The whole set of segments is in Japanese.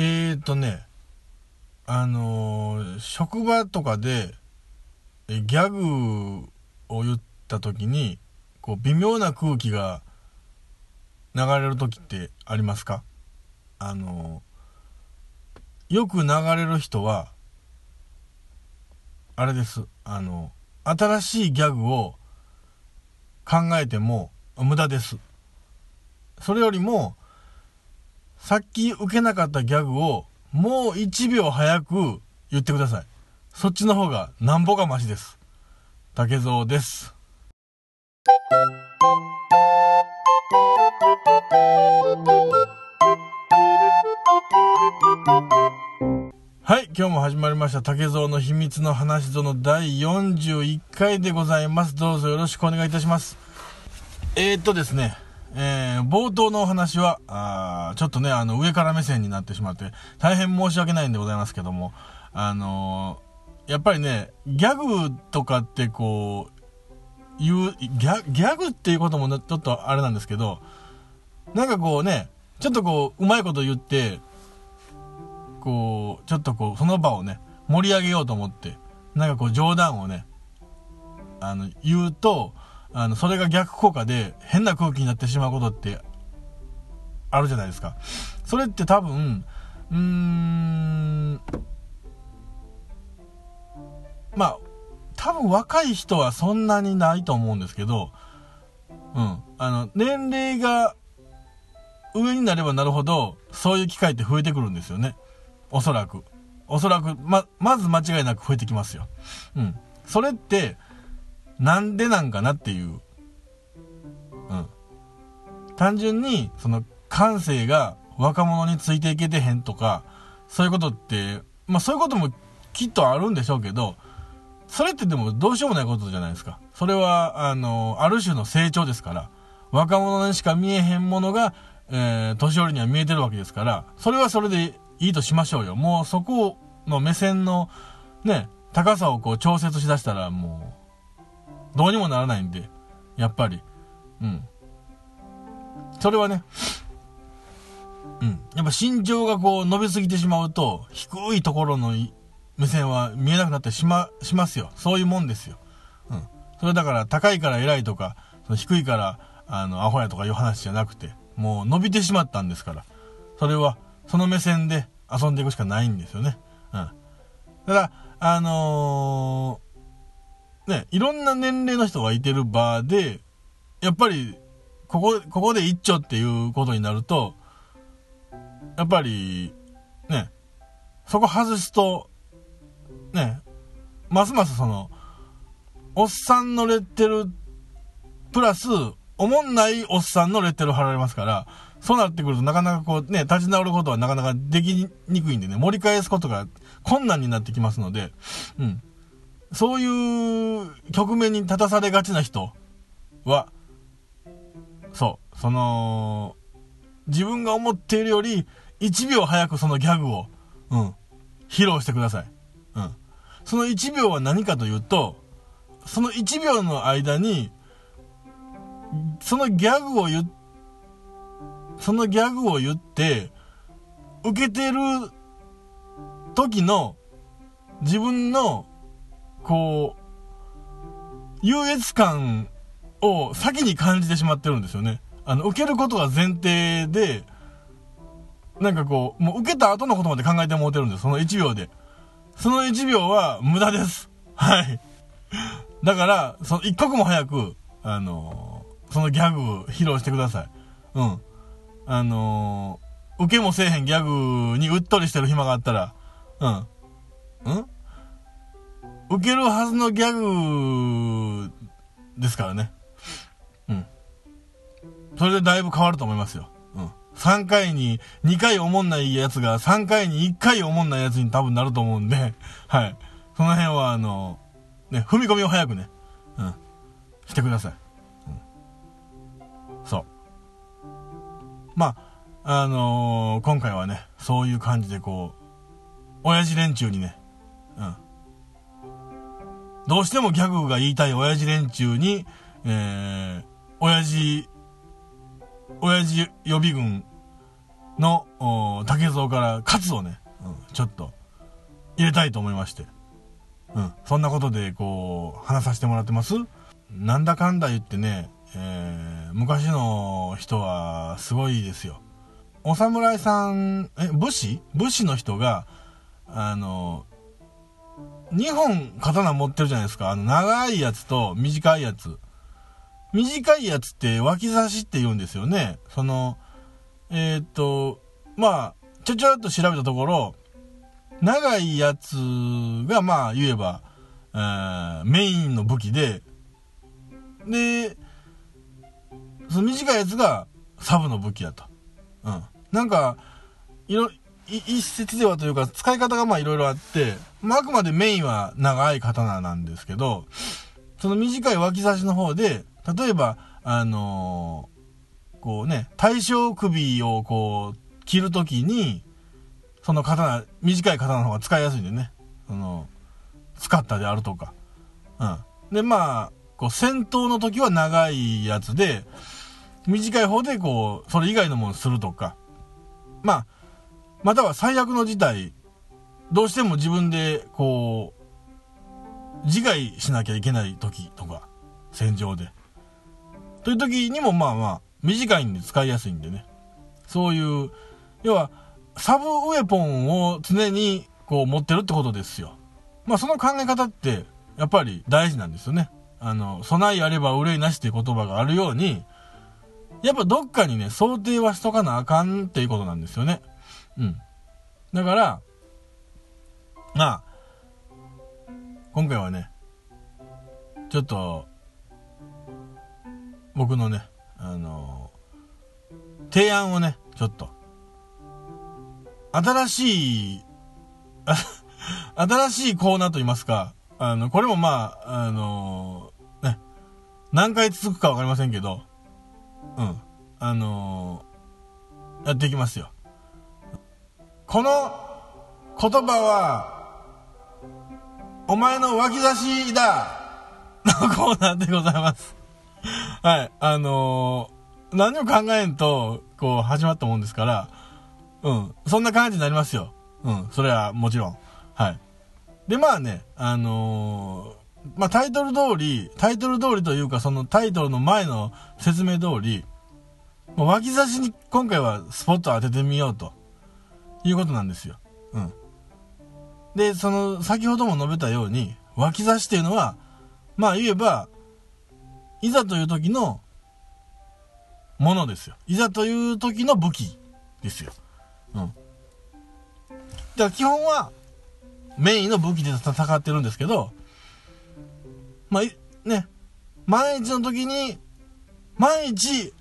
えーとね、あのー職場とかで、えギャグを言った時に、こう、微妙な空気が流れる時ってありますか？あのーよく流れる人は、あれです。あの、新しいギャグを考えても無駄です。それよりも、さっき受けなかったギャグをもう1秒早く言ってください。そっちの方がなんぼがマシです。竹蔵です。はい、今日も始まりました竹蔵の秘密の話ぞの第41回でございます。どうぞよろしくお願いいたします。えー、っとですね、えー、冒頭のお話は、あちょっとね、あの、上から目線になってしまって、大変申し訳ないんでございますけども、あのーやっぱりね、ギャグとかってこう、言う、ギャギャグっていうこともちょっとあれなんですけど、なんかこうね、ちょっとこう、うまいこと言って、こう、ちょっとこう、その場をね、盛り上げようと思って、なんかこう、冗談をね、あの、言うと、あの、それが逆効果で変な空気になってしまうことってあるじゃないですか。それって多分、うーん、まあ、多分若い人はそんなにないと思うんですけど、うん。あの、年齢が上になればなるほど、そういう機会って増えてくるんですよね。おそらく。おそらく、ま、まず間違いなく増えてきますよ。うん。それって、なんでなんかなっていう。うん。単純に、その、感性が若者についていけてへんとか、そういうことって、まあそういうこともきっとあるんでしょうけど、それってでもどうしようもないことじゃないですか。それは、あの、ある種の成長ですから、若者にしか見えへんものが、えー、年寄りには見えてるわけですから、それはそれでいいとしましょうよ。もうそこの目線の、ね、高さをこう調節しだしたらもう、どうにもならないんで、やっぱり。うん。それはね、うん。やっぱ身長がこう伸びすぎてしまうと、低いところの目線は見えなくなってしま、しますよ。そういうもんですよ。うん。それだから高いから偉いとか、その低いから、あの、アホやとかいう話じゃなくて、もう伸びてしまったんですから。それは、その目線で遊んでいくしかないんですよね。うん。ただ、あのーね、いろんな年齢の人がいてる場で、やっぱり、ここ、ここで一丁っていうことになると、やっぱり、ね、そこ外すと、ね、ますますその、おっさんのレッテル、プラス、おもんないおっさんのレッテル貼られますから、そうなってくるとなかなかこうね、立ち直ることはなかなかできにくいんでね、盛り返すことが困難になってきますので、うん。そういう局面に立たされがちな人は、そう、その、自分が思っているより1秒早くそのギャグを、うん、披露してください。うん。その1秒は何かというと、その1秒の間に、そのギャグを言、そのギャグを言って、受けてる時の自分の、こう、優越感を先に感じてしまってるんですよね。あの、受けることが前提で、なんかこう、もう受けた後のことまで考えてもうてるんです。その1秒で。その1秒は無駄です。はい。だから、その一刻も早く、あのーそのギャグ披露してください。うん。あのー受けもせえへんギャグにうっとりしてる暇があったら、うん。うん？受けるはずのギャグですからね。うん。それでだいぶ変わると思いますよ。うん。3回に2回おもんないやつが3回に1回おもんないやつに多分なると思うんで、はい。その辺はあの、ね、踏み込みを早くね、うん。してください。うん。そう。まあ、あのー今回はね、そういう感じでこう、親父連中にね、うん。どうしてもギャグが言いたい親父連中に、えー、親父、親父予備軍の、竹蔵からカツをね、うん、ちょっと入れたいと思いまして。うん。そんなことで、こう、話させてもらってますなんだかんだ言ってね、えー、昔の人はすごいですよ。お侍さん、え、武士？武士の人が、あの、2本刀持ってるじゃないですか。あの、長いやつと短いやつ。短いやつって脇差しって言うんですよね。その、えー、っと、まあ、ちょちょっと調べたところ、長いやつが、まあ、言えば、えー、メインの武器で、で、その短いやつがサブの武器やと。うん。なんか、いろ、一説ではというか、使い方がまあいろいろあって、まああくまでメインは長い刀なんですけど、その短い脇差しの方で、例えば、あのー、こうね、対象首をこう、切るときに、その刀、短い刀の方が使いやすいんでね、その、使ったであるとか。うん。で、まあ、こう、戦闘の時は長いやつで、短い方でこう、それ以外のものするとか。まあ、または最悪の事態、どうしても自分で、こう、自害しなきゃいけない時とか、戦場で。という時にもまあまあ、短いんで使いやすいんでね。そういう、要は、サブウェポンを常にこう持ってるってことですよ。まあその考え方って、やっぱり大事なんですよね。あの、備えあれば憂いなしっていう言葉があるように、やっぱどっかにね、想定はしとかなあかんっていうことなんですよね。うん。だから、まあ、今回はね、ちょっと、僕のね、あの提案をね、ちょっと、新しい、新しいコーナーと言いますか、あの、これもまあ、あのね、何回続くかわかりませんけど、うん、あのやっていきますよ。この言葉は、お前の脇差しだのコーナーでございます。はい。あのー、何も考えんと、こう、始まったもんですから、うん。そんな感じになりますよ。うん。それはもちろん。はい。で、まあね、あのー、まあタイトル通り、タイトル通りというか、そのタイトルの前の説明通り、脇差しに今回はスポット当ててみようと。いうことなんですよ。うん。で、その、先ほども述べたように、脇差しっていうのは、まあ言えば、いざという時のものですよ。いざという時の武器ですよ。うん。だから基本は、メインの武器で戦ってるんですけど、まあ、ね、万一の時に、万一、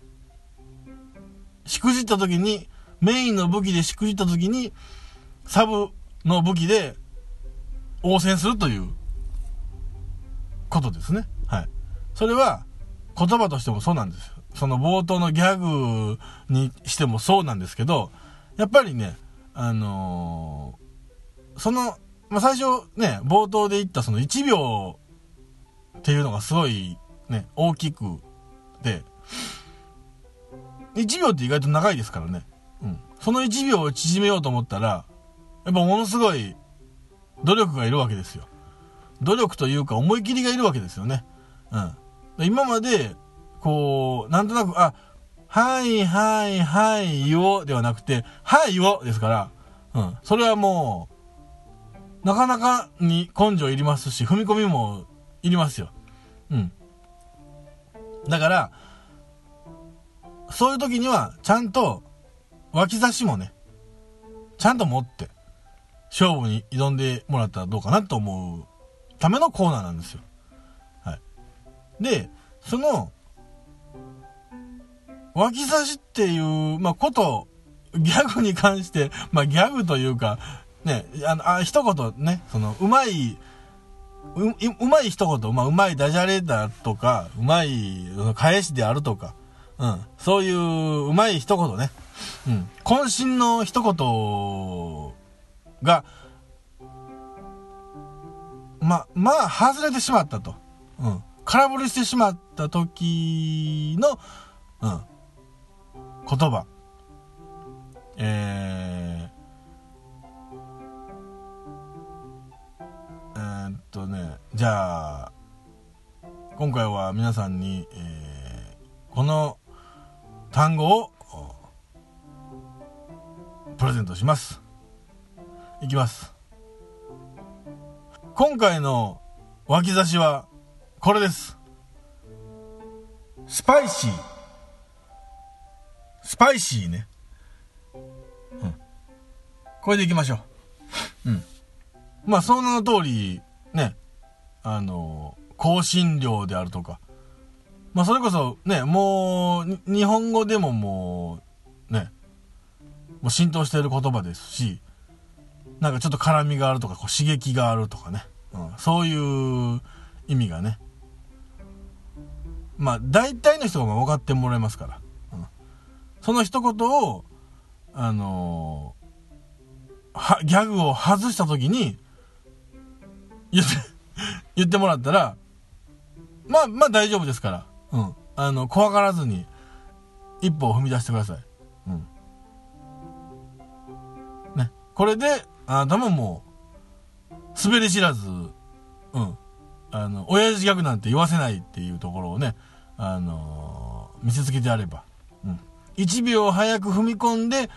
しくじった時に、メインの武器でしくじった時に、サブの武器で応戦するということですね。はい。それは言葉としてもそうなんですよ。その冒頭のギャグにしてもそうなんですけど、やっぱりね、あのー、その、まあ、最初ね、冒頭で言ったその1秒っていうのがすごいね、大きくて、1秒って意外と長いですからね。その1秒を縮めようと思ったら、やっぱものすごい努力がいるわけですよ。努力というか思い切りがいるわけですよね。うん。今まで、こう、なんとなく、あ、はいはいはい言おではなくて、はい言おですから、うん。それはもう、なかなかに根性いりますし、踏み込みもいりますよ。うん。だから、そういう時には、ちゃんと、脇差しもね、ちゃんと持って、勝負に挑んでもらったらどうかなと思うためのコーナーなんですよ。はい。で、その、脇差しっていう、まあ、こと、ギャグに関して、まあ、ギャグというか、ね、あの、あ、一言ね、その、うまい、う、うまい一言、まあ、うまいダジャレだとか、うまい、返しであるとか、うん。そういう、うまい一言ね。うん。渾身の一言が、ま、まあ、外れてしまったと。うん。空振りしてしまった時の、うん。言葉。えー、えー、っとねじゃあ今回は皆さんに、えー、この単語をプレゼントします。いきます。今回の脇差しはこれです。スパイシー。スパイシーね。うん。これでいきましょう。うん。まあその名の通りね。あの香辛料であるとかまあそれこそねもう日本語でももうねもう浸透している言葉ですしなんかちょっと辛みがあるとか、こう刺激があるとかね。うん、そういう意味がね。まあ、大体の人が分かってもらえますから。うん、その一言を、あのー、ギャグを外した時に、言って、言ってもらったら、まあ、まあ大丈夫ですから。うん。あの、怖がらずに、一歩を踏み出してください。うん。ね。これで、あなたももう、滑り知らず、うん。あの、親父ギャグなんて言わせないっていうところをね、あのー、見せつけてやれば。うん。1秒早く踏み込んで、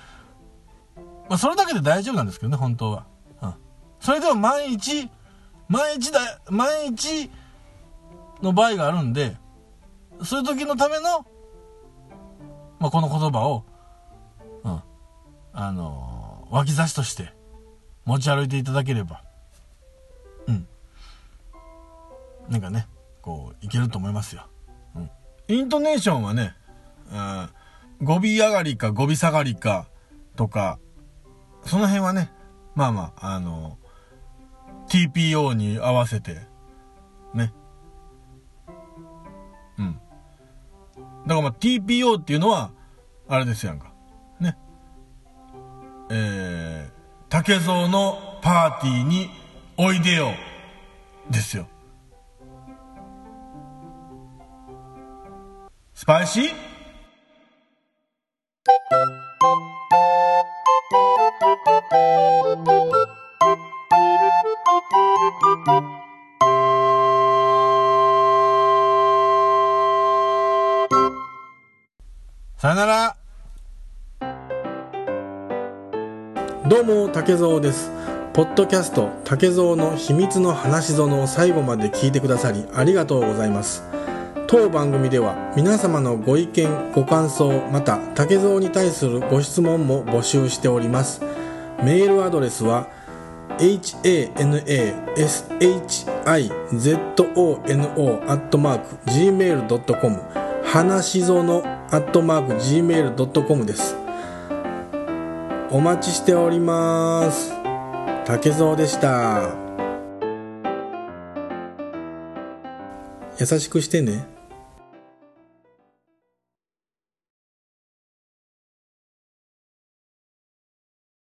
まあ、それだけで大丈夫なんですけどね、本当は。うん。それでも毎日、毎日だ、毎日の場合があるんで、そういう時のための、まあ、この言葉を、うん。あのー、脇差しとして、持ち歩いていただければ、うん。なんかね、こう、いけると思いますよ。うん。イントネーションはね、うん、語尾上がりか語尾下がりかとか、その辺はね、まあまあ、あの、TPO に合わせて、ね。だからまあ TPO っていうのは、あれですやんか。ね。えー、竹蔵のパーティーにおいでよですよスパイシー？さよなら。どうも竹蔵です。ポッドキャスト竹蔵の秘密の話園を最後まで聞いてくださりありがとうございます。当番組では皆様のご意見ご感想また竹蔵に対するご質問も募集しております。メールアドレスは hanashizono.gmail.com 花しぞのアットマーク .gmail.com です。お待ちしております。竹蔵でした。優しくしてね。